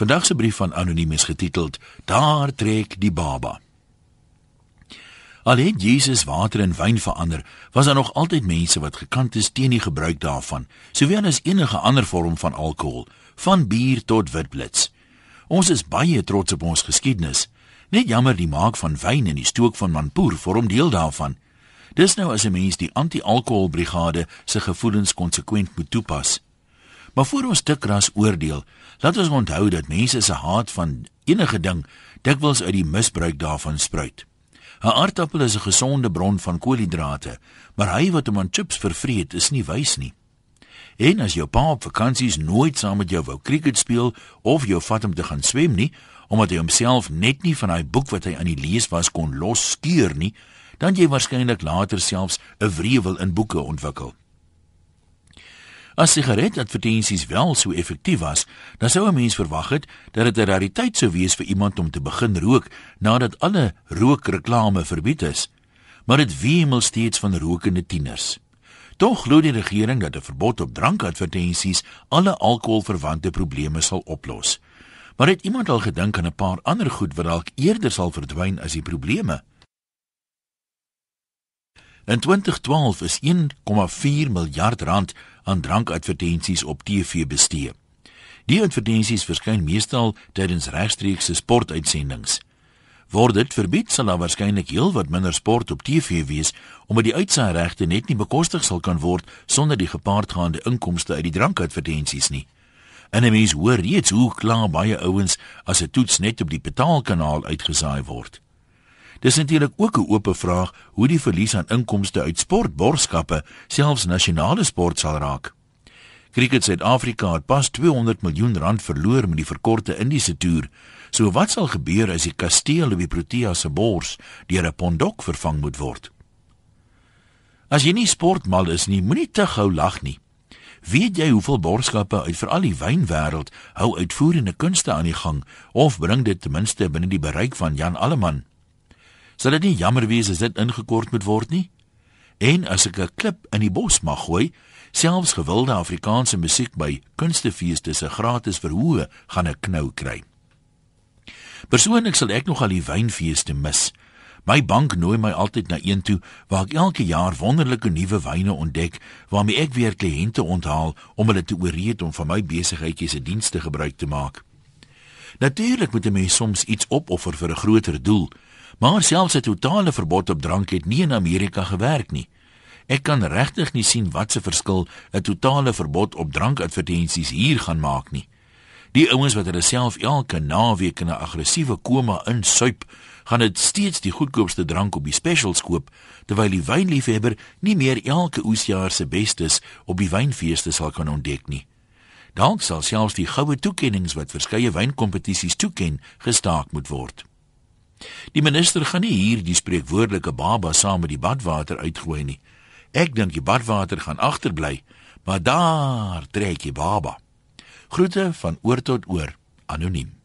Vandag se brief van anoniem is getiteld Daar trek die baba. Al het Jesus water in wyn verander, was daar nog altyd mense wat gekant is teen die gebruik daarvan, sowel as enige ander vorm van alkohol, van bier tot witblits. Ons is baie trots op ons geskiedenis. Net jammer die maak van wyn en die stook van Manpoer vorm deel daarvan. Dis nou as 'n mens die anti-alkoholbrigade se gevoelens konsekwent moet toepas. Maar voor ons te kras oordeel, laat ons onthou dat mense se haat van enige ding dikwels uit die misbruik daarvan spruit. 'n Aardappel is 'n gesonde bron van koolhidrate, maar hy wat hom aan chips vervreet, is nie wys nie. En as jou pa op vakansies nooit saam met jou wou cricket speel of jou vat om te gaan swem nie, omdat hy homself net nie van daai boek wat hy aan die lees was kon los skuur nie, dan jy waarskynlik later selfs 'n wrevel in boeke ontwikkel. As sigaretadvertensies wel so effektief was, dan sou 'n mens verwag het dat dit 'n rariteit sou wees vir iemand om te begin rook nadat alle rookreklame verbied is. Maar dit wemel steeds van rokende tieners. Tog glo die regering dat 'n verbod op drankadvertensies alle alkoholverwante probleme sal oplos. Maar het iemand al gedink aan 'n paar ander goed wat dalk eerder sal verdwyn as die probleme? In 2012 is 1,4 miljard rand aan drankadvertensies op TV bestee. Die advertensies verskyn meestal tydens regstreekse sportuitsendings. Word dit verbied, sal daar waarskynlik heelwat minder sport op TV wees omdat die uitsaairegte net nie bekostig sal kan word sonder die gepaardgaande inkomste uit die drankadvertensies nie. En 'n mens hoor reeds hoe klaar baie ouens as 'n toets net op die betaalkanaal uitgesaai word. Dis natuurlik ook 'n oop vraag hoe die verlies aan inkomste uit sportborgskappe selfs nasionale sport sal raak. Cricket Suid-Afrika het pas 200 miljoen rand verloor met die verkorte Indiese toer. So wat sal gebeur as die kasteel op die Protea se bors deur 'n pondok vervang moet word? As jy nie sportmal is nie, moenie te gou lag nie. Weet jy hoeveel borgskappe uit veral die wynwêreld hou uitvoerende kunste aan die gang of bring dit ten minste binne die bereik van Jan Alleman? Sal dit nie jammer wees as dit ingekort moet word nie? En as ek 'n klip in die bos mag gooi, selfs gewilde Afrikaanse musiek by kunstefeeste se gratis verhoë gaan 'n knou kry. Persoonlik sal ek nog al die wynfeeste mis. My bank nooi my altyd na een toe waar ek elke jaar wonderlike nuwe wyne ontdek waarmee ek weer kliënte onthaal om hulle te ooreed om van my besigheidjies se dienste gebruik te maak. Natuurlik moet 'n mens soms iets opoffer vir 'n groter doel. Maar selfs 'n totale verbod op drank het nie in Amerika gewerk nie. Ek kan regtig nie sien wat se verskil 'n totale verbod op drankadvertensies hier gaan maak nie. Die ouens wat hulle self elke naweek in 'n aggressiewe koma insuip, gaan dit steeds die goedkoopste drank op die specials koop, terwyl die wynliefhebber nie meer elke oesjaar se bestes op die wynfeeste sal kan ontdek nie. Dalk sal selfs die goue toekenninge wat verskeie wynkompetisies toeken, gestaak moet word. Die minister gaan nie hier die spreekwoordelike baba saam met die badwater uitgooi nie. Ek dink die badwater gaan agterbly, maar daar trek die baba. Groete van oor tot oor, anoniem.